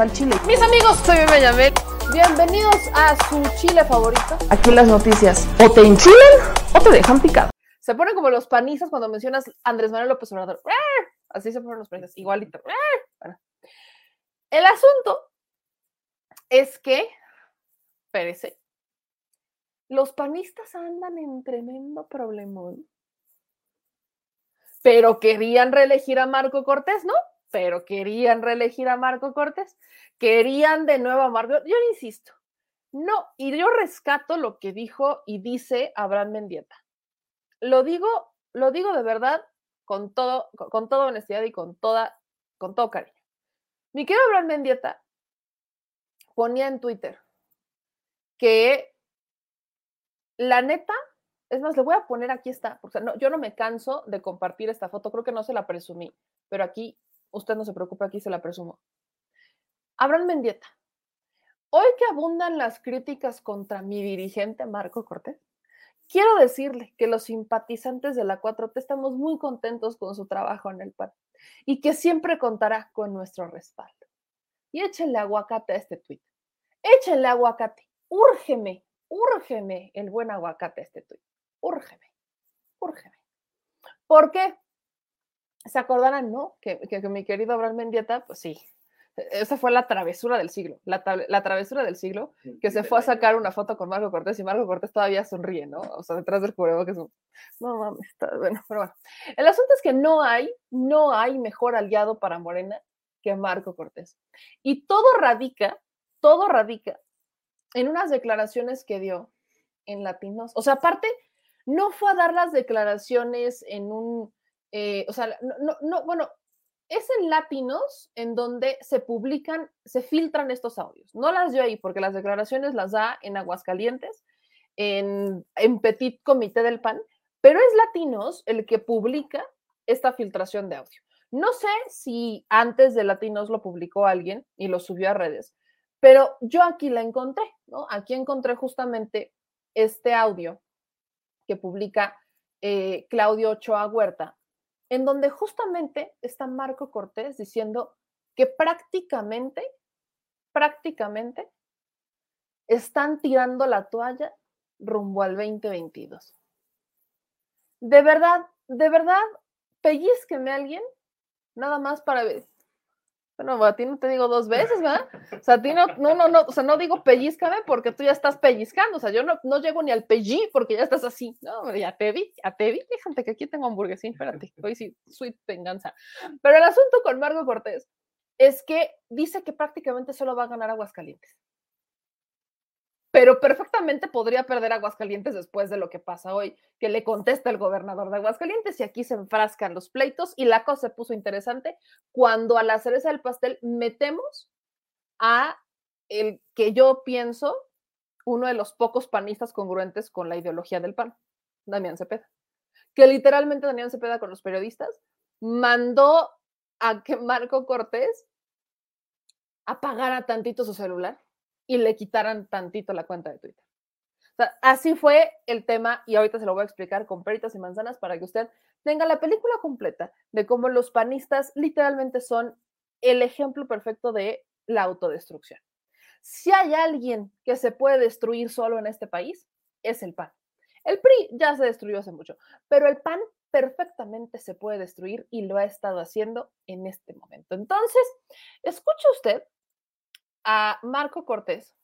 al chile. Mis amigos, soy Benjamín. Bienvenidos a su chile favorito. Aquí las noticias o te enchilan o te dejan picado. Se ponen como los panistas cuando mencionas Andrés Manuel López Obrador. Así se ponen los panistas, igualito. Bueno. El asunto es que, perece, los panistas andan en tremendo problemón. Pero querían reelegir a Marco Cortés, ¿no? Pero querían reelegir a Marco Cortés. Querían de nuevo a Marco. Yo insisto, no, y yo rescato lo que dijo y dice Abraham Mendieta. Lo digo, lo digo de verdad con todo, con toda honestidad y con toda, con todo cariño. Mi querido Abraham Mendieta ponía en Twitter que la neta, es más, le voy a poner aquí esta, porque no, yo no me canso de compartir esta foto, creo que no se la presumí, pero aquí, usted no se preocupe, aquí se la presumo. Abraham Mendieta, hoy que abundan las críticas contra mi dirigente Marco Cortés, quiero decirle que los simpatizantes de la 4T estamos muy contentos con su trabajo en el PAN y que siempre contará con nuestro respaldo. Y échenle aguacate a este tuit. Échenle aguacate. Úrgeme, úrgeme el buen aguacate a este tuit. Úrgeme, úrgeme. ¿Por qué? ¿Se acordarán, no? Que, que, que mi querido Abraham Mendieta, pues sí, esa fue la travesura del siglo, la, la, travesura del siglo, que se fue a sacar una foto con Marco Cortés y Marco Cortés todavía sonríe, ¿no? O sea, detrás del cubrebocas, no mames, está, bueno, pero bueno. El asunto es que no hay, no hay mejor aliado para Morena que Marco Cortés. Y todo radica, todo radica en unas declaraciones que dio en Latinos. O sea, aparte, no fue a dar las declaraciones en un, eh, o sea, no, no, no, bueno, es en Latinos en donde se publican, se filtran estos audios. No las dio ahí porque las declaraciones las da en Aguascalientes, en, en Petit Comité del PAN, pero es Latinos el que publica esta filtración de audio. No sé si antes de Latinos lo publicó alguien y lo subió a redes, pero yo aquí la encontré, ¿no? Aquí encontré justamente este audio que publica eh, Claudio Ochoa Huerta, en donde justamente está Marco Cortés diciendo que prácticamente, prácticamente están tirando la toalla rumbo al 2022. De verdad, de verdad, pellizqueme a alguien, nada más para ver. Bueno, a ti no te digo dos veces, ¿verdad? O sea, a ti no, no, no, no, o sea, no digo pellizcame porque tú ya estás pellizcando, o sea, yo no, no llego ni al pellí porque ya estás así, no, ya te vi, ya te vi, que aquí tengo hamburguesín, espérate, hoy sí, sweet venganza. Pero el asunto con Margo Cortés es que dice que prácticamente solo va a ganar Aguascalientes pero perfectamente podría perder Aguascalientes después de lo que pasa hoy, que le contesta el gobernador de Aguascalientes y aquí se enfrascan los pleitos y la cosa se puso interesante cuando a la cereza del pastel metemos a el que yo pienso uno de los pocos panistas congruentes con la ideología del PAN, Damián Cepeda, que literalmente Damián Cepeda con los periodistas mandó a que Marco Cortés apagara tantito su celular y le quitaran tantito la cuenta de Twitter. Así fue el tema y ahorita se lo voy a explicar con peritas y manzanas para que usted tenga la película completa de cómo los panistas literalmente son el ejemplo perfecto de la autodestrucción. Si hay alguien que se puede destruir solo en este país, es el PAN. El PRI ya se destruyó hace mucho, pero el PAN perfectamente se puede destruir y lo ha estado haciendo en este momento. Entonces, escuche usted a Marco Cortés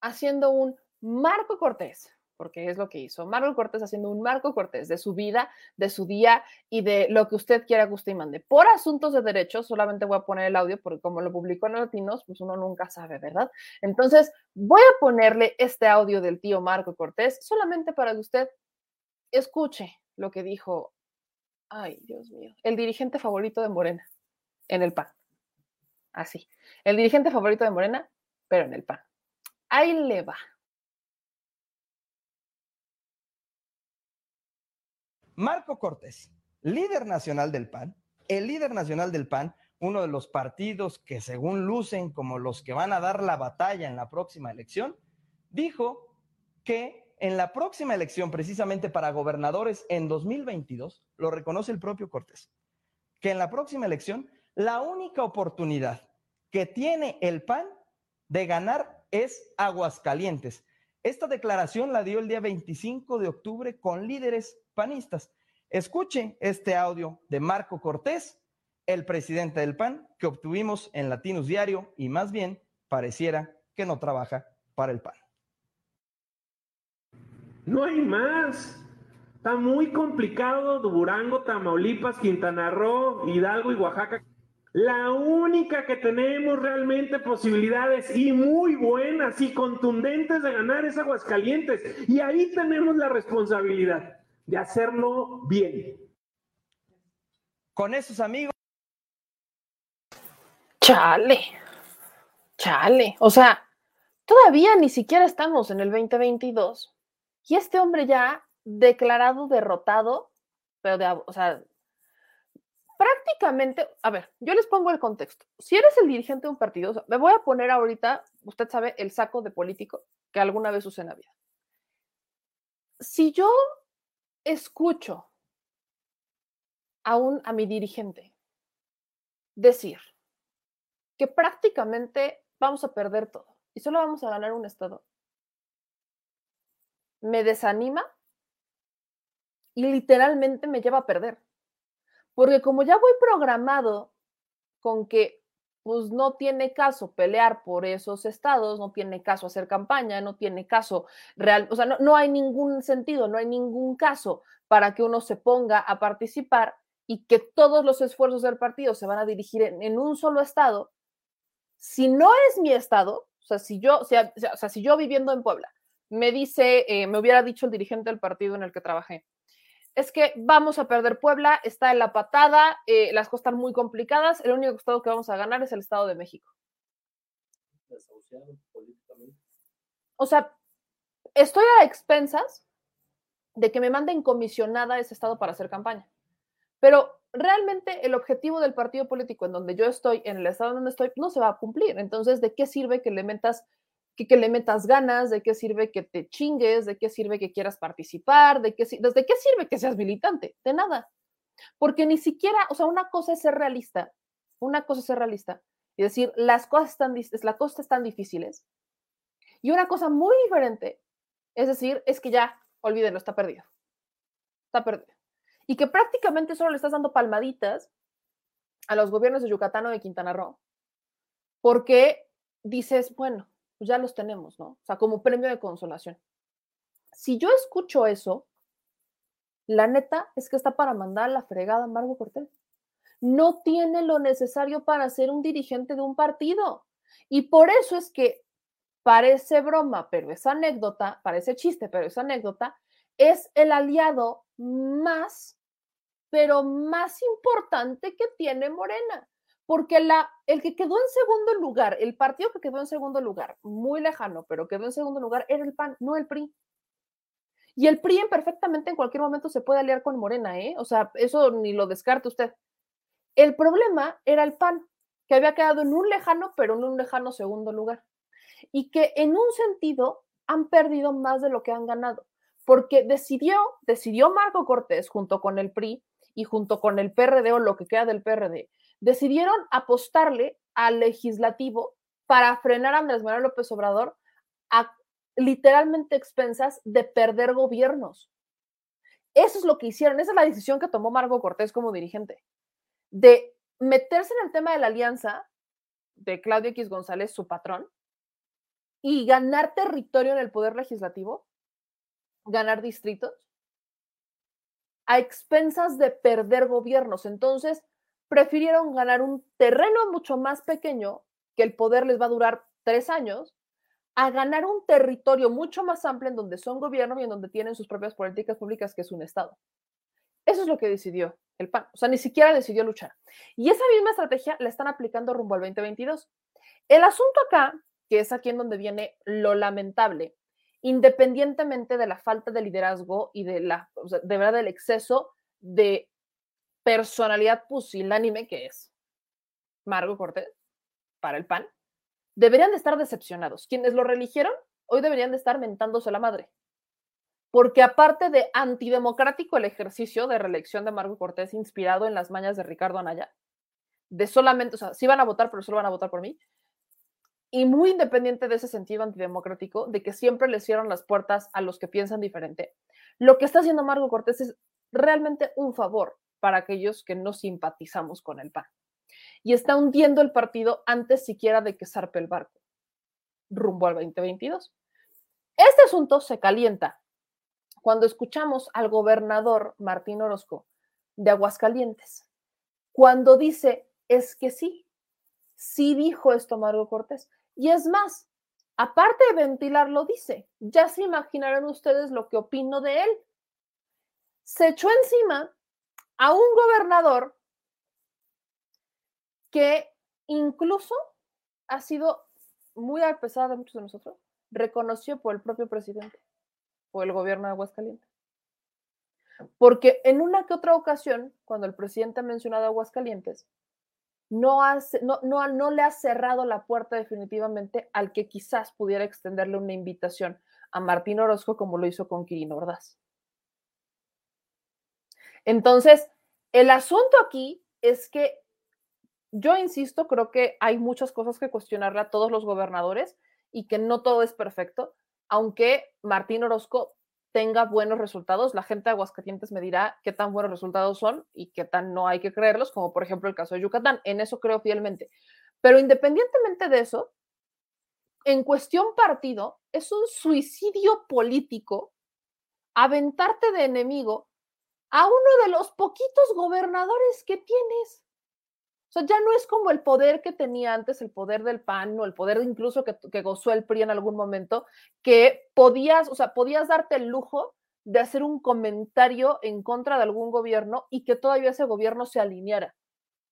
haciendo un Marco Cortés, porque es lo que hizo. Marco Cortés haciendo un Marco Cortés de su vida, de su día y de lo que usted quiera, guste y mande. Por asuntos de derechos, solamente voy a poner el audio porque como lo publicó en Latinos, pues uno nunca sabe, ¿verdad? Entonces, voy a ponerle este audio del tío Marco Cortés solamente para que usted escuche lo que dijo, ay, Dios mío, el dirigente favorito de Morena en el PAN. Así. El dirigente favorito de Morena, pero en el PAN. Ahí le va. Marco Cortés, líder nacional del PAN, el líder nacional del PAN, uno de los partidos que según lucen como los que van a dar la batalla en la próxima elección, dijo que en la próxima elección, precisamente para gobernadores en 2022, lo reconoce el propio Cortés, que en la próxima elección la única oportunidad que tiene el PAN de ganar es Aguascalientes. Esta declaración la dio el día 25 de octubre con líderes panistas. Escuche este audio de Marco Cortés, el presidente del PAN, que obtuvimos en Latinos Diario y más bien pareciera que no trabaja para el PAN. No hay más. Está muy complicado Durango, Tamaulipas, Quintana Roo, Hidalgo y Oaxaca. La única que tenemos realmente posibilidades y muy buenas y contundentes de ganar es Aguascalientes. Y ahí tenemos la responsabilidad de hacerlo bien. Con esos amigos. Chale, chale. O sea, todavía ni siquiera estamos en el 2022 y este hombre ya declarado derrotado, pero de, o sea, prácticamente, a ver, yo les pongo el contexto. Si eres el dirigente de un partido, me voy a poner ahorita, usted sabe, el saco de político que alguna vez usé en la vida. Si yo escucho a, a mi dirigente decir que prácticamente vamos a perder todo y solo vamos a ganar un estado, me desanima y literalmente me lleva a perder. Porque como ya voy programado con que pues no tiene caso pelear por esos estados, no tiene caso hacer campaña, no tiene caso real, o sea, no, no, hay ningún sentido, no hay ningún caso para que uno se ponga a participar y que todos los esfuerzos del partido se van a dirigir en, un solo estado. Si no es mi estado, o sea, si yo, o sea, o sea si yo viviendo en Puebla, me dice, eh, me hubiera dicho el dirigente del partido en el que trabajé, es que vamos a perder Puebla, está en la patada, eh, las cosas están muy complicadas, el único estado que vamos a ganar es el Estado de México. O sea, estoy a expensas de que me manden comisionada a ese estado para hacer campaña. Pero realmente el objetivo del partido político en donde yo estoy, en el estado donde estoy, no se va a cumplir. Entonces, ¿de qué sirve que le metas que, le metas ganas, de qué sirve que te chingues, de qué sirve que quieras participar, de qué, desde qué sirve que seas militante, de nada. Porque ni siquiera, o sea, una cosa es ser realista, una cosa es ser realista y decir, las cosas están, las cosas están difíciles. Y una cosa muy diferente es decir, es que ya, olvídenlo, está perdido. Está perdido. Y que prácticamente solo le estás dando palmaditas a los gobiernos de Yucatán o de Quintana Roo, porque dices, bueno, pues ya los tenemos, ¿no? O sea, como premio de consolación. Si yo escucho eso, la neta es que está para mandar a la fregada a Margo Cortés. No tiene lo necesario para ser un dirigente de un partido. Y por eso es que parece broma, pero esa anécdota, parece chiste, pero esa anécdota es el aliado más, pero más importante que tiene Morena porque el que quedó en segundo lugar, el partido que quedó en segundo lugar, muy lejano, pero quedó en segundo lugar, era el PAN, no el PRI. Y el PRI perfectamente en cualquier momento se puede aliar con Morena, ¿eh? O sea, eso ni lo descarte usted. El problema era el PAN, que había quedado en un lejano, pero en un lejano segundo lugar. Y que en un sentido han perdido más de lo que han ganado, porque decidió, decidió Marco Cortés junto con el PRI y junto con el PRD o lo que queda del PRD, decidieron apostarle al legislativo para frenar a Andrés Manuel López Obrador a literalmente expensas de perder gobiernos. Eso es lo que hicieron, esa es la decisión que tomó Margo Cortés como dirigente, de meterse en el tema de la alianza de Claudio X González, su patrón, y ganar territorio en el poder legislativo, ganar distritos, a expensas de perder gobiernos. Entonces, prefirieron ganar un terreno mucho más pequeño, que el poder les va a durar tres años, a ganar un territorio mucho más amplio en donde son gobierno y en donde tienen sus propias políticas públicas, que es un Estado. Eso es lo que decidió el PAN. O sea, ni siquiera decidió luchar. Y esa misma estrategia la están aplicando rumbo al 2022. El asunto acá, que es aquí en donde viene lo lamentable, independientemente de la falta de liderazgo y de la, de verdad, del exceso de personalidad pusilánime que es Margo Cortés para el PAN, deberían de estar decepcionados. Quienes lo religieron hoy deberían de estar mentándose la madre. Porque aparte de antidemocrático el ejercicio de reelección de Margo Cortés inspirado en las mañas de Ricardo Anaya, de solamente, o sea, sí van a votar, pero solo van a votar por mí. Y muy independiente de ese sentido antidemocrático, de que siempre le cierran las puertas a los que piensan diferente, lo que está haciendo Marco Cortés es realmente un favor para aquellos que no simpatizamos con el PAN. Y está hundiendo el partido antes siquiera de que zarpe el barco, rumbo al 2022. Este asunto se calienta cuando escuchamos al gobernador Martín Orozco de Aguascalientes, cuando dice, es que sí, sí dijo esto Marco Cortés. Y es más, aparte de ventilarlo, dice, ya se imaginarán ustedes lo que opino de él. Se echó encima a un gobernador que incluso ha sido muy a pesar de muchos de nosotros, reconoció por el propio presidente, por el gobierno de Aguascalientes. Porque en una que otra ocasión, cuando el presidente ha mencionado Aguascalientes, no, no, no, no, le ha cerrado la puerta definitivamente al que quizás pudiera extenderle una invitación a Martín Orozco como lo hizo con Quirino Ordaz. Entonces, el asunto aquí es que yo insisto, creo que hay muchas cosas que cuestionarle a todos los gobernadores y que no todo es perfecto, aunque Martín Orozco tenga buenos resultados, la gente de Aguascalientes me dirá qué tan buenos resultados son y qué tan no hay que creerlos, como por ejemplo el caso de Yucatán. En eso creo fielmente. Pero independientemente de eso, en cuestión partido, es un suicidio político aventarte de enemigo a uno de los poquitos gobernadores que tienes. Ya no es como el poder que tenía antes, el poder del PAN o el poder incluso que, que gozó el PRI en algún momento, que podías, o sea, podías darte el lujo de hacer un comentario en contra de algún gobierno y que todavía ese gobierno se alineara,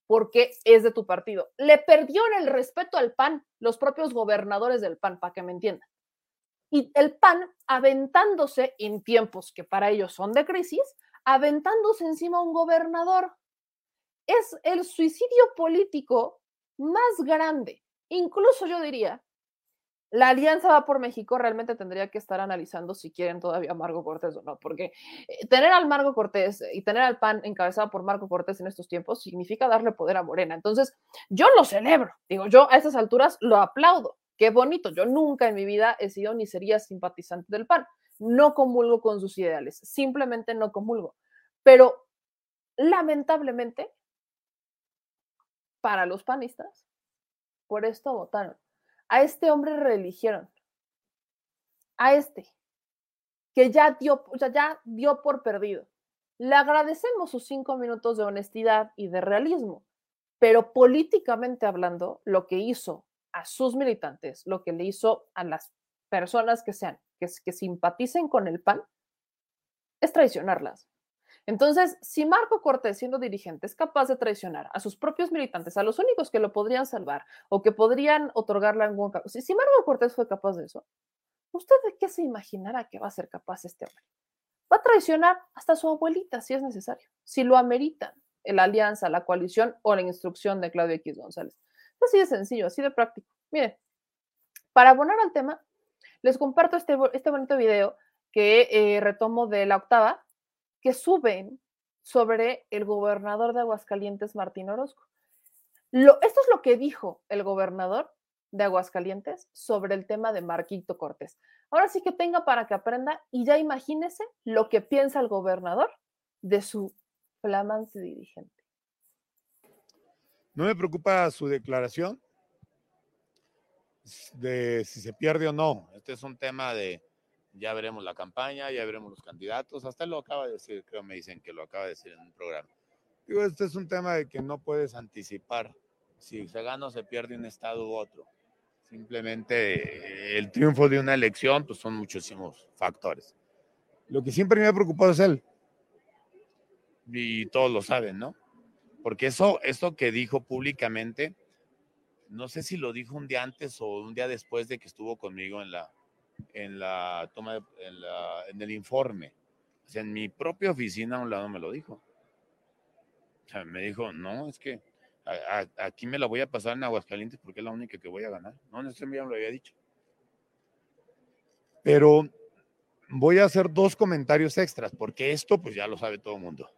porque es de tu partido. Le perdieron el respeto al PAN los propios gobernadores del PAN, para que me entiendan. Y el PAN aventándose en tiempos que para ellos son de crisis, aventándose encima a un gobernador es el suicidio político más grande. Incluso yo diría, la Alianza Va por México realmente tendría que estar analizando si quieren todavía a Marco Cortés o no, porque eh, tener al Marco Cortés y tener al PAN encabezado por Marco Cortés en estos tiempos significa darle poder a Morena. Entonces, yo lo celebro, digo, yo a estas alturas lo aplaudo. Qué bonito, yo nunca en mi vida he sido ni sería simpatizante del PAN. No comulgo con sus ideales, simplemente no comulgo. Pero lamentablemente para los panistas, por esto votaron. A este hombre reeligieron. A este, que ya dio, sea, ya dio por perdido. Le agradecemos sus cinco minutos de honestidad y de realismo, pero políticamente hablando, lo que hizo a sus militantes, lo que le hizo a las personas que sean, que, que simpaticen con el PAN, es traicionarlas. Entonces, si Marco Cortés, siendo dirigente, es capaz de traicionar a sus propios militantes, a los únicos que lo podrían salvar o que podrían otorgarle algún... Si, si Marco Cortés fue capaz de eso, ¿usted de qué se imaginará que va a ser capaz este hombre? Va a traicionar hasta a su abuelita si es necesario, si lo ameritan la alianza, la coalición o la instrucción de Claudio X González. Así de sencillo, así de práctico. Miren, para abonar al tema, les comparto este, este bonito video que eh, retomo de la octava, que suben sobre el gobernador de Aguascalientes, Martín Orozco. Esto es lo que dijo el gobernador de Aguascalientes sobre el tema de Marquito Cortés. Ahora sí que tenga para que aprenda y ya imagínese lo que piensa el gobernador de su flamante dirigente. No me preocupa su declaración de si se pierde o no. Este es un tema de, ya veremos la campaña, ya veremos los candidatos. Hasta lo acaba de decir, creo me dicen que lo acaba de decir en un programa. Digo, este es un tema de que no puedes anticipar si se gana o se pierde un estado u otro. Simplemente eh, el triunfo de una elección, pues son muchísimos factores. Lo que siempre me ha preocupado es él. Y todos lo saben, ¿no? Porque eso, eso que dijo públicamente, no sé si lo dijo un día antes o un día después de que estuvo conmigo en la, en la toma, en, la, en, el informe. O sea, en mi propia oficina a un lado me lo dijo. O sea, me dijo, no, es que aquí me la voy a pasar en Aguascalientes porque es la única que voy a ganar. No, en este me lo había dicho. Pero voy a hacer dos comentarios extras, porque esto pues ya lo sabe todo el mundo.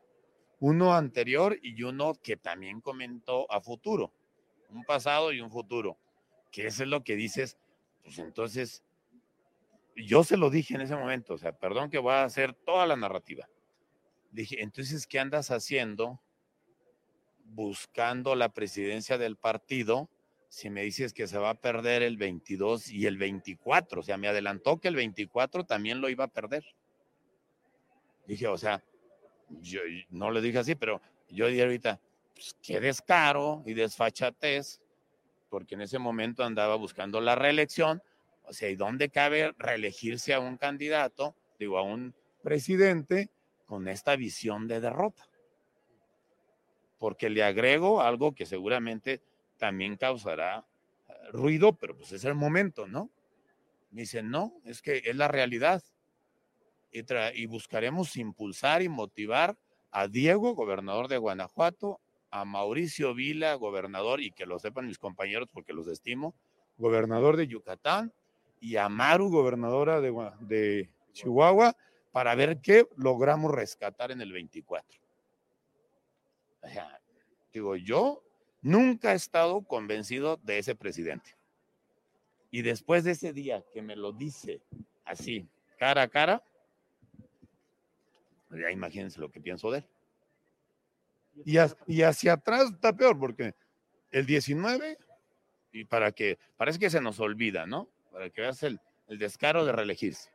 uno anterior y uno que también comentó a futuro, un pasado y un futuro, que eso es lo que dices, pues entonces, yo se lo dije en ese momento, o sea, perdón que voy a hacer toda la narrativa. Dije, entonces, ¿qué andas haciendo buscando la presidencia del partido si me dices que se va a perder el 22 y el 24? O sea, me adelantó que el 24 también lo iba a perder. Dije, o sea, yo no le dije así, pero yo dije ahorita, pues, qué descaro y desfachatez, porque en ese momento andaba buscando la reelección. O sea, ¿y dónde cabe reelegirse a un candidato, digo, a un presidente con esta visión de derrota? Porque le agrego algo que seguramente también causará eh, ruido, pero pues es el momento, ¿no? Me dicen, no, es que es la realidad y, buscaremos impulsar y motivar a Diego, gobernador de Guanajuato, a Mauricio Vila, gobernador, y que lo sepan mis compañeros porque los estimo, gobernador de Yucatán, y a Maru, gobernadora de, de Chihuahua, para ver qué logramos rescatar en el 24. O sea, digo, yo nunca he estado convencido de ese presidente. Y después de ese día que me lo dice así, cara a cara, ya imagínense lo que pienso de él. Y, hacia atrás está peor, porque el 19, y para que, parece que se nos olvida, ¿no? Para que veas el, descaro de reelegirse.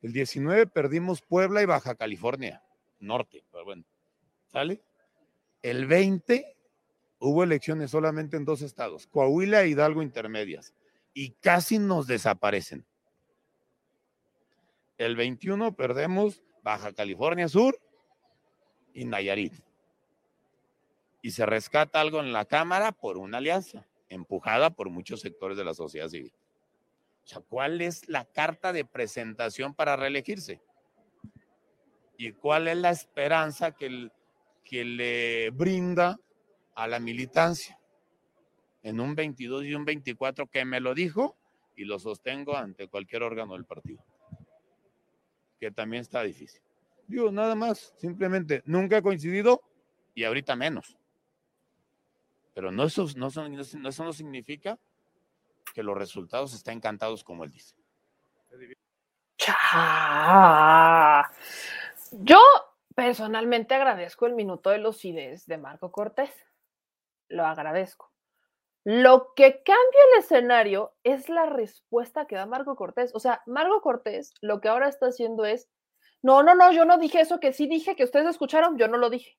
El 19 perdimos Puebla y Baja California, norte, pero bueno, ¿sale? El 20 hubo elecciones solamente en dos estados, Coahuila e Hidalgo intermedias, y casi nos desaparecen. El 21 perdemos Baja California Sur y Nayarit. Y se rescata algo en la Cámara por una alianza, empujada por muchos sectores de la sociedad civil. O sea, ¿cuál es la carta de presentación para reelegirse? ¿Y cuál es la esperanza que, que le brinda a la militancia? En un 22 y un 24 que me lo dijo y lo sostengo ante cualquier órgano del partido que también está difícil. Digo, nada más, simplemente nunca ha coincidido y ahorita menos. Pero no eso, no, eso no significa que los resultados estén encantados como él dice. Yo personalmente agradezco el minuto de los CIDES de Marco Cortés. Lo agradezco. Lo que cambia el escenario es la respuesta que da Marco Cortés. O sea, Marco Cortés lo que ahora está haciendo es, no, no, no, yo no dije eso, que sí dije, que ustedes escucharon, yo no lo dije.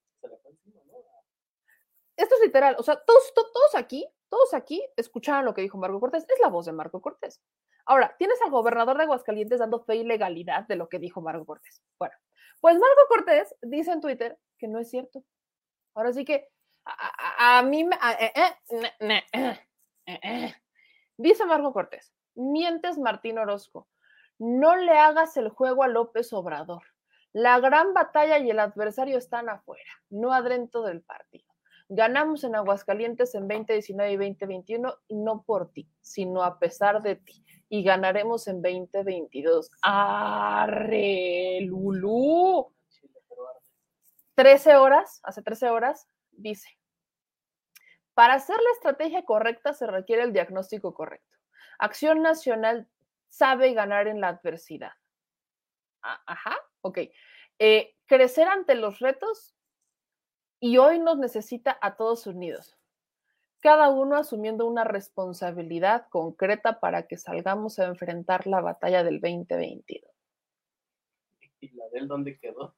Esto es literal, o sea, todos, todos aquí, todos aquí escucharon lo que dijo Marco Cortés, es la voz de Marco Cortés. Ahora, tienes al gobernador de Aguascalientes dando fe y legalidad de lo que dijo Marco Cortés. Bueno, pues Marco Cortés dice en Twitter que no es cierto. Ahora sí que a, mí, dice Marco Cortés, mientes Martín Orozco, no le hagas el juego a López Obrador. La gran batalla y el adversario están afuera, no adentro del partido. Ganamos en Aguascalientes en 2019 y 2021 y no por ti, sino a pesar de ti. Y ganaremos en 2022. ¡Arre, Lulú! 13 horas, hace 13 horas, dice, para hacer la estrategia correcta se requiere el diagnóstico correcto. Acción Nacional sabe ganar en la adversidad. Ajá, ok. Eh, crecer ante los retos y hoy nos necesita a todos unidos, cada uno asumiendo una responsabilidad concreta para que salgamos a enfrentar la batalla del 2022. ¿Y la del dónde quedó?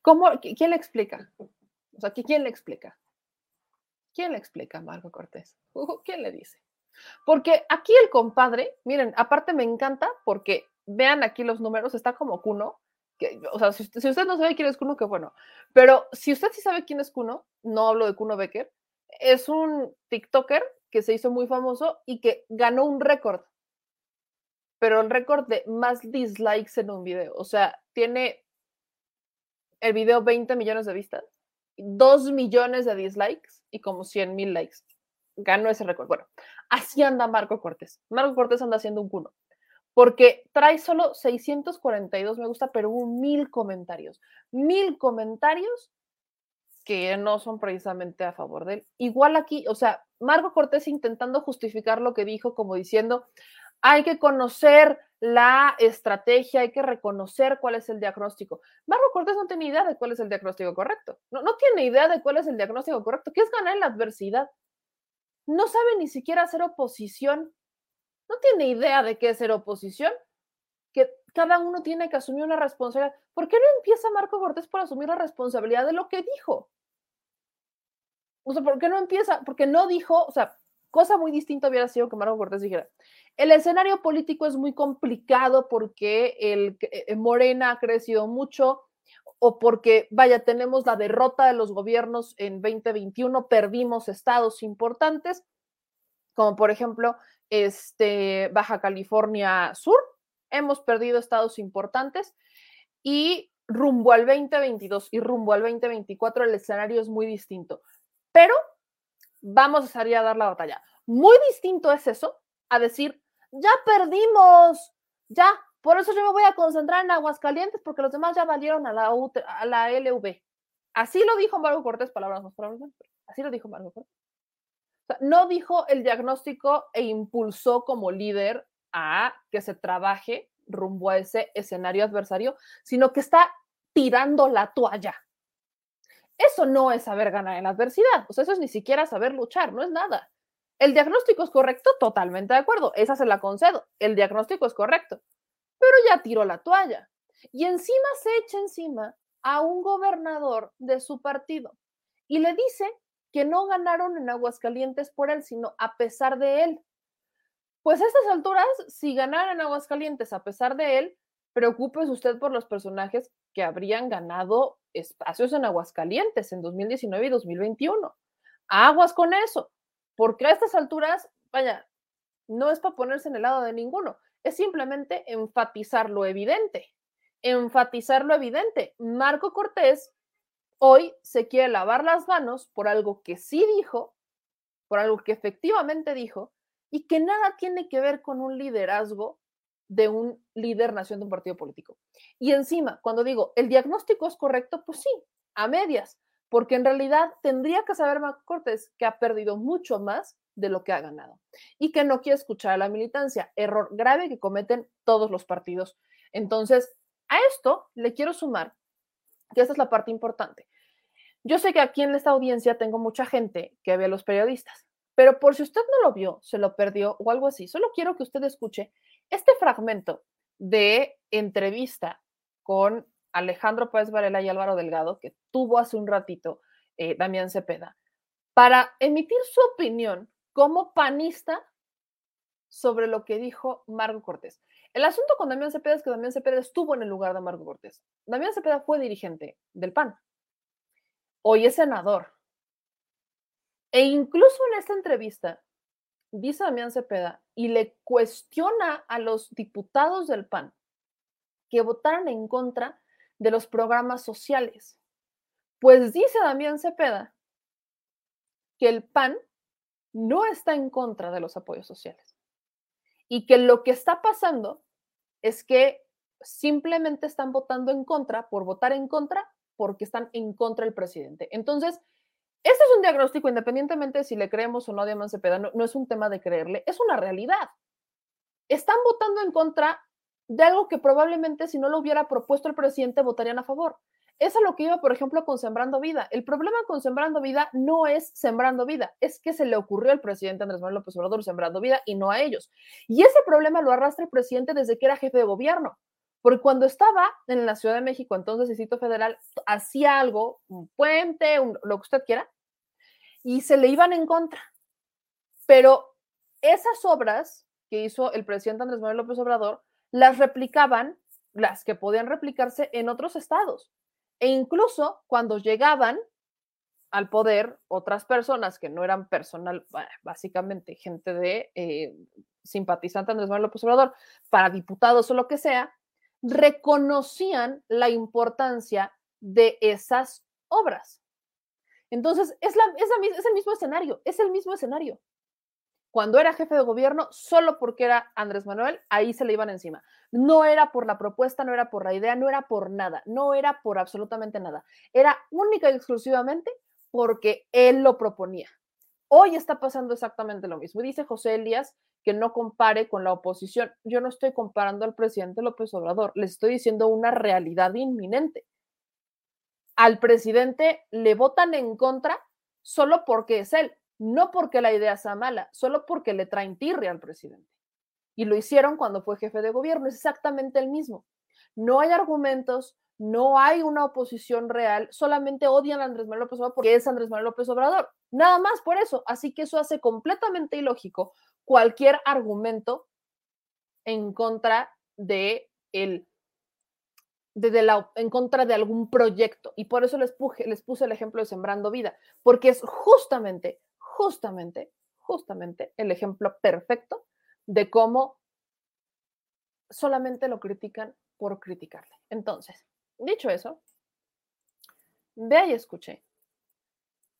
¿Cómo? ¿Quién le explica? O sea, ¿quién le explica? ¿Quién le explica Marco Cortés? ¿Quién le dice? Porque aquí el compadre, miren, aparte me encanta porque vean aquí los números, está como Cuno. O sea, si, usted no sabe quién es Cuno, qué bueno. Pero si usted sí sabe quién es Cuno, no hablo de Cuno Becker, es un TikToker que se hizo muy famoso y que ganó un récord. Pero el récord de más dislikes en un video. O sea, tiene el video 20 millones de vistas 2 millones de dislikes y como 100 mil likes. Ganó ese récord. Bueno, así anda Marco Cortés. Marco Cortés anda haciendo un cuno. Porque trae solo 642 me gusta, pero hubo mil comentarios. Mil comentarios que no son precisamente a favor de él. Igual aquí, o sea, Marco Cortés intentando justificar lo que dijo, como diciendo, hay que conocer la estrategia, hay que reconocer cuál es el diagnóstico. Marco Cortés no tiene idea de cuál es el diagnóstico correcto. No, no tiene idea de cuál es el diagnóstico correcto, que es ganar en la adversidad. No sabe ni siquiera hacer oposición. No tiene idea de qué es ser oposición. Que cada uno tiene que asumir una responsabilidad. ¿Por qué no empieza Marco Cortés por asumir la responsabilidad de lo que dijo? O sea, ¿por qué no empieza? Porque no dijo, o sea, cosa muy distinta hubiera sido que Marco Cortés dijera, el escenario político es muy complicado porque el, eh, Morena ha crecido mucho o porque, vaya, tenemos la derrota de los gobiernos en 2021, perdimos estados importantes, como por ejemplo este, Baja California Sur, hemos perdido estados importantes y rumbo al 2022 y rumbo al 2024 el escenario es muy distinto. Pero vamos a salir a dar la batalla. Muy distinto es eso a decir, ya perdimos, ya, por eso yo me voy a concentrar en Aguascalientes porque los demás ya valieron a la, a la LV. Así lo dijo Marco Cortés, palabras más palabras Así lo dijo Marco Cortés. No dijo el diagnóstico e impulsó como líder a que se trabaje rumbo a ese escenario adversario, sino que está tirando la toalla. Eso no es saber ganar en la adversidad, o sea, eso es ni siquiera saber luchar, no es nada. El diagnóstico es correcto, totalmente de acuerdo, esa se la concedo, el diagnóstico es correcto, pero ya tiró la toalla. Y encima se echa encima a un gobernador de su partido y le dice que no ganaron en Aguascalientes por él, sino a pesar de él. Pues a estas alturas, si ganaran en Aguascalientes a pesar de él, preocúpese usted por los personajes que habrían ganado espacios en Aguascalientes en 2019 y 2021. Aguas con eso, porque a estas alturas, vaya, no es para ponerse en el lado de ninguno, es simplemente enfatizar lo evidente, enfatizar lo evidente. Marco Cortés hoy se quiere lavar las manos por algo que sí dijo, por algo que efectivamente dijo, y que nada tiene que ver con un liderazgo de un líder nación de un partido político. Y encima, cuando digo, el diagnóstico es correcto, pues sí, a medias, porque en realidad tendría que saber Marco Cortés que ha perdido mucho más de lo que ha ganado y que no quiere escuchar a la militancia, error grave que cometen todos los partidos. Entonces, a esto le quiero sumar, que esta es la parte importante. Yo sé que aquí en esta audiencia tengo mucha gente que ve a los periodistas, pero por si usted no lo vio, se lo perdió o algo así, solo quiero que usted escuche este fragmento de entrevista con Alejandro Páez Varela y Álvaro Delgado, que tuvo hace un ratito eh, Damián Cepeda, para emitir su opinión como panista sobre lo que dijo Marco Cortés. El asunto con Damián Cepeda es que Damián Cepeda estuvo en el lugar de Marco Cortés. Damián Cepeda fue dirigente del PAN. Hoy es senador. E incluso en esta entrevista, dice Damián Cepeda y le cuestiona a los diputados del PAN que votaran en contra de los programas sociales. Pues dice Damián Cepeda que el PAN no está en contra de los apoyos sociales y que lo que está pasando es que simplemente están votando en contra por votar en contra porque están en contra del presidente. Entonces, este es un diagnóstico independientemente de si le creemos o no a Damián Cepeda, no es un tema de creerle, es una realidad. Están votando en contra de algo que probablemente si no lo hubiera propuesto el presidente votarían a favor. Eso es lo que iba, por ejemplo, con Sembrando Vida. El problema con Sembrando Vida no es Sembrando Vida, es que se le ocurrió al presidente Andrés Manuel López Obrador Sembrando Vida y no a ellos. Y ese problema lo arrastra el presidente desde que era jefe de gobierno. Porque cuando estaba en la Ciudad de México, entonces Distrito Federal, hacía algo, un puente, lo que usted quiera, y se le iban en contra. Pero esas obras que hizo el presidente Andrés Manuel López Obrador las replicaban, las que podían replicarse en otros estados. E incluso cuando llegaban al poder otras personas que no eran personal, básicamente gente de eh, simpatizante Andrés Manuel López para diputados o lo que sea, reconocían la importancia de esas obras. Entonces, es, la, es el mismo escenario, es el mismo escenario cuando era jefe de gobierno, solo porque era Andrés Manuel, ahí se le iban encima. No era por la propuesta, no era por la idea, no era por nada, no era por absolutamente nada. Era única y exclusivamente porque él lo proponía. Hoy está pasando exactamente lo mismo. Dice José Elías que no compare con la oposición. Yo no estoy comparando al presidente López Obrador, les estoy diciendo una realidad inminente. Al presidente le votan en contra solo porque es él, no porque la idea sea mala, solo porque le traen tirria al presidente. Y lo hicieron cuando fue jefe de gobierno, es exactamente el mismo. No hay argumentos, no hay una oposición real, solamente odian a Andrés Manuel López Obrador porque es Andrés Manuel López Obrador. Nada más por eso. Así que eso hace completamente ilógico cualquier argumento en contra de el la, en contra de algún proyecto. Y por eso les, puje, les puse el ejemplo de Sembrando Vida, porque es justamente, justamente, justamente el ejemplo perfecto de cómo solamente lo critican por criticarle. Entonces, dicho eso, vea y escuché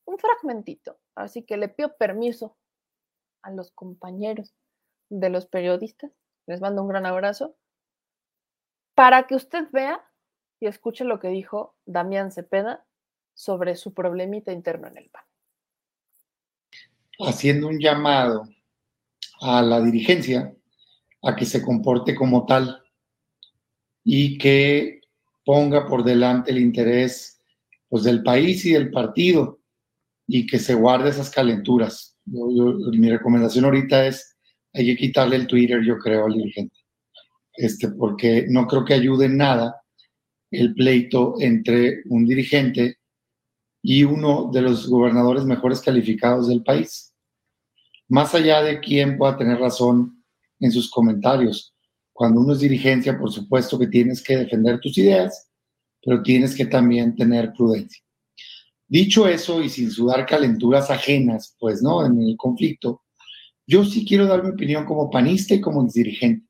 un fragmentito, así que le pido permiso a los compañeros de los periodistas, les mando un gran abrazo, para que usted vea y escuche lo que dijo Damián Cepeda sobre su problemita interno en el PAN. Haciendo un llamado a la dirigencia a que se comporte como tal y que ponga por delante el interés pues, del país y del partido y que se guarde esas calenturas. mi recomendación ahorita es, hay que quitarle el Twitter, yo creo, al dirigente, este, porque no creo que ayude en nada el pleito entre un dirigente y uno de los gobernadores mejores calificados del país. Más allá de quién pueda tener razón en sus comentarios, cuando uno es dirigencia, por supuesto que tienes que defender tus ideas, pero tienes que también tener prudencia. Dicho eso y sin sudar calenturas ajenas, pues, ¿no? En el conflicto, yo sí quiero dar mi opinión como panista y como dirigente.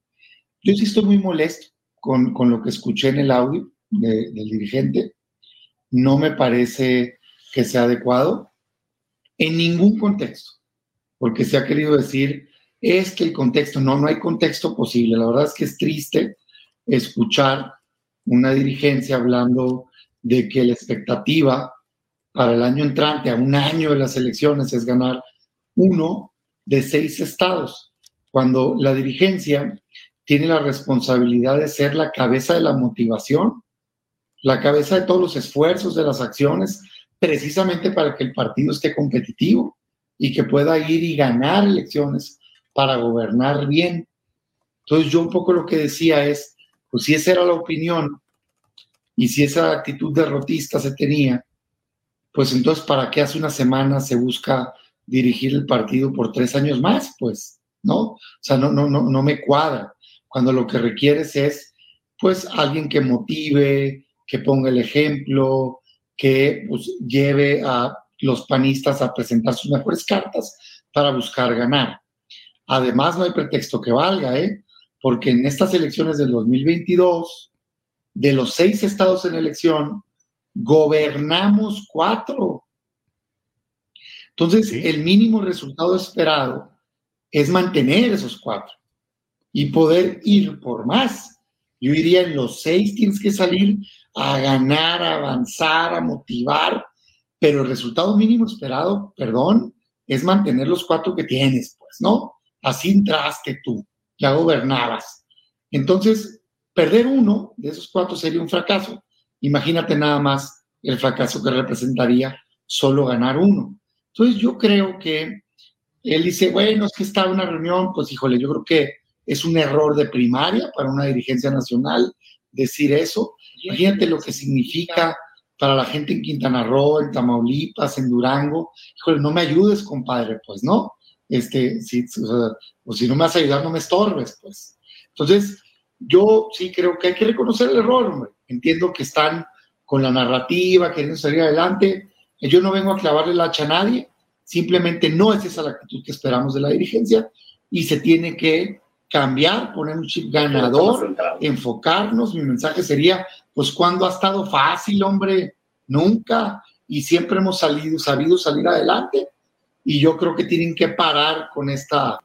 Yo sí estoy muy molesto con, con lo que escuché en el audio del dirigente. No me parece que sea adecuado en ningún contexto, porque se ha querido decir, es que el contexto, no, no hay contexto posible. La verdad es que es triste escuchar una dirigencia hablando de que la expectativa para el año entrante, a un año de las elecciones, es ganar uno de seis estados, cuando la dirigencia tiene la responsabilidad de ser la cabeza de la motivación, la cabeza de todos los esfuerzos, de las acciones, precisamente para que el partido esté competitivo y que pueda ir y ganar elecciones para gobernar bien. Entonces yo un poco lo que decía es, pues si esa era la opinión y si esa actitud derrotista se tenía, pues entonces, ¿para qué hace una semana se busca dirigir el partido por tres años más? Pues, ¿no? O sea, no, no, no, no me cuadra. Cuando lo que requieres es, pues, alguien que motive, que ponga el ejemplo, que pues, lleve a los panistas a presentar sus mejores cartas para buscar ganar. Además, no hay pretexto que valga, ¿eh? Porque en estas elecciones del 2022, de los seis estados en elección, gobernamos cuatro. Entonces, el mínimo resultado esperado es mantener esos cuatro y poder ir por más. Yo diría, en los seis tienes que salir a ganar, a avanzar, a motivar, pero el resultado mínimo esperado, perdón, es mantener los cuatro que tienes, pues, ¿no? Así entraste tú, ya gobernabas. Entonces, perder uno de esos cuatro sería un fracaso. Imagínate nada más el fracaso que representaría solo ganar uno. Entonces yo creo que él dice, bueno, es que está en una reunión, pues híjole, yo creo que es un error de primaria para una dirigencia nacional decir eso. Imagínate lo que significa para la gente en Quintana Roo, en Tamaulipas, en Durango. Híjole, no me ayudes, compadre, pues, ¿no? Este, si, o, si no me vas a ayudar, no me estorbes, pues. Entonces, yo sí creo que hay que reconocer el error, hombre. Entiendo que están con la narrativa, queriendo salir adelante. Yo no vengo a clavarle la hacha a nadie, simplemente no es esa la actitud que esperamos de la dirigencia y se tiene que cambiar, poner un chip ganador, enfocarnos. Mi mensaje sería, pues cuando ha estado fácil, hombre, nunca, y siempre hemos salido, sabido salir adelante. Y yo creo que tienen que parar con esta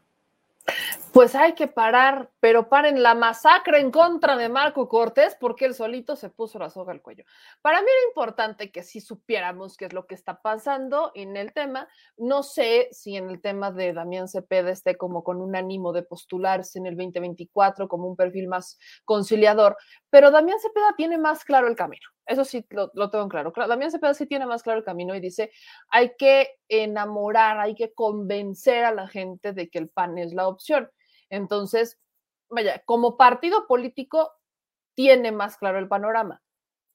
pues hay que parar, pero paren la masacre en contra de Marco Cortés porque él solito se puso la soga al cuello. Para mí era importante que si supiéramos qué es lo que está pasando en el tema. No sé si en el tema de Damián Cepeda esté como con un ánimo de postularse en el 2024 como un perfil más conciliador, pero Damián Cepeda tiene más claro el camino. Eso sí lo, lo tengo claro. Damián Cepeda sí tiene más claro el camino y dice, hay que enamorar, hay que convencer a la gente de que el PAN es la opción. Entonces, vaya, como partido político tiene más claro el panorama.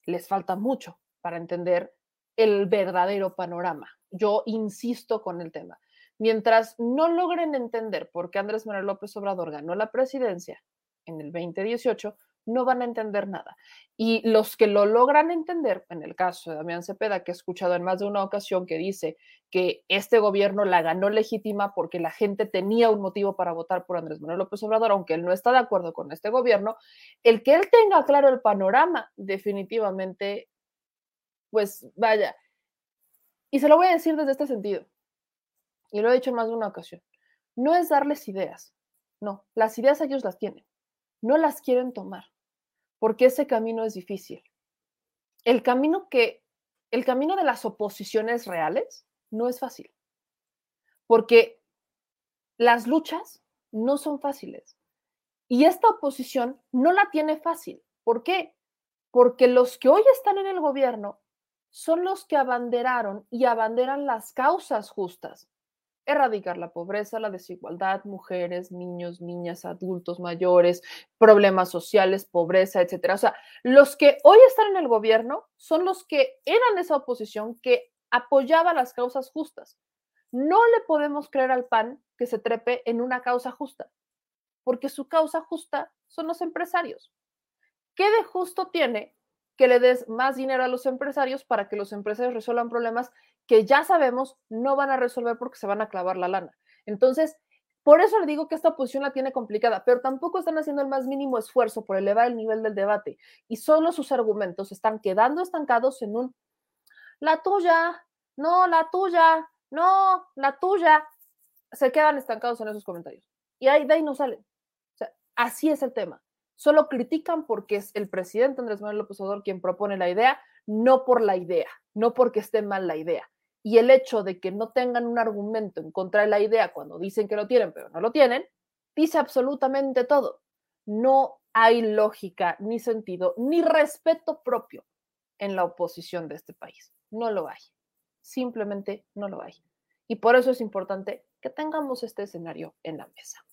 Les falta mucho para entender el verdadero panorama. Yo insisto con el tema. Mientras no logren entender por qué Andrés Manuel López Obrador ganó la presidencia en el 2018, no van a entender nada. Y los que lo logran entender, en el caso de Damián Cepeda, que he escuchado en más de una ocasión que dice que este gobierno la ganó legítima porque la gente tenía un motivo para votar por Andrés Manuel López Obrador, aunque él no está de acuerdo con este gobierno, el que él tenga claro el panorama, definitivamente, pues vaya. Y se lo voy a decir desde este sentido, y lo he dicho en más de una ocasión, no es darles ideas, no, las ideas ellos las tienen, no las quieren tomar porque ese camino es difícil. El camino que, el camino de las oposiciones reales no es fácil, porque las luchas no son fáciles. Y esta oposición no la tiene fácil. ¿Por qué? Porque los que hoy están en el gobierno son los que abanderaron y abanderan las causas justas erradicar la pobreza, la desigualdad, mujeres, niños, niñas, adultos mayores, problemas sociales, pobreza, etcétera. O sea, los que hoy están en el gobierno son los que eran esa oposición que apoyaba las causas justas. No le podemos creer al PAN que se trepe en una causa justa, porque su causa justa son los empresarios. ¿Qué de justo tiene que le des más dinero a los empresarios para que los empresarios resuelvan problemas que ya sabemos no van a resolver porque se van a clavar la lana. Entonces, por eso le digo que esta oposición la tiene complicada, pero tampoco están haciendo el más mínimo esfuerzo por elevar el nivel del debate y solo sus argumentos están quedando estancados en un la tuya, no, la tuya, no, la tuya. Se quedan estancados en esos comentarios. Y ahí de ahí no salen. O sea, así es el tema. Solo critican porque es el presidente Andrés Manuel López Obrador quien propone la idea, no por la idea, no porque esté mal la idea y el hecho de que no tengan un argumento en contra de la idea cuando dicen que lo tienen, pero no lo tienen, dice absolutamente todo. No hay lógica, ni sentido, ni respeto propio en la oposición de este país. No lo hay. Simplemente no lo hay. Y por eso es importante que tengamos este escenario en la mesa.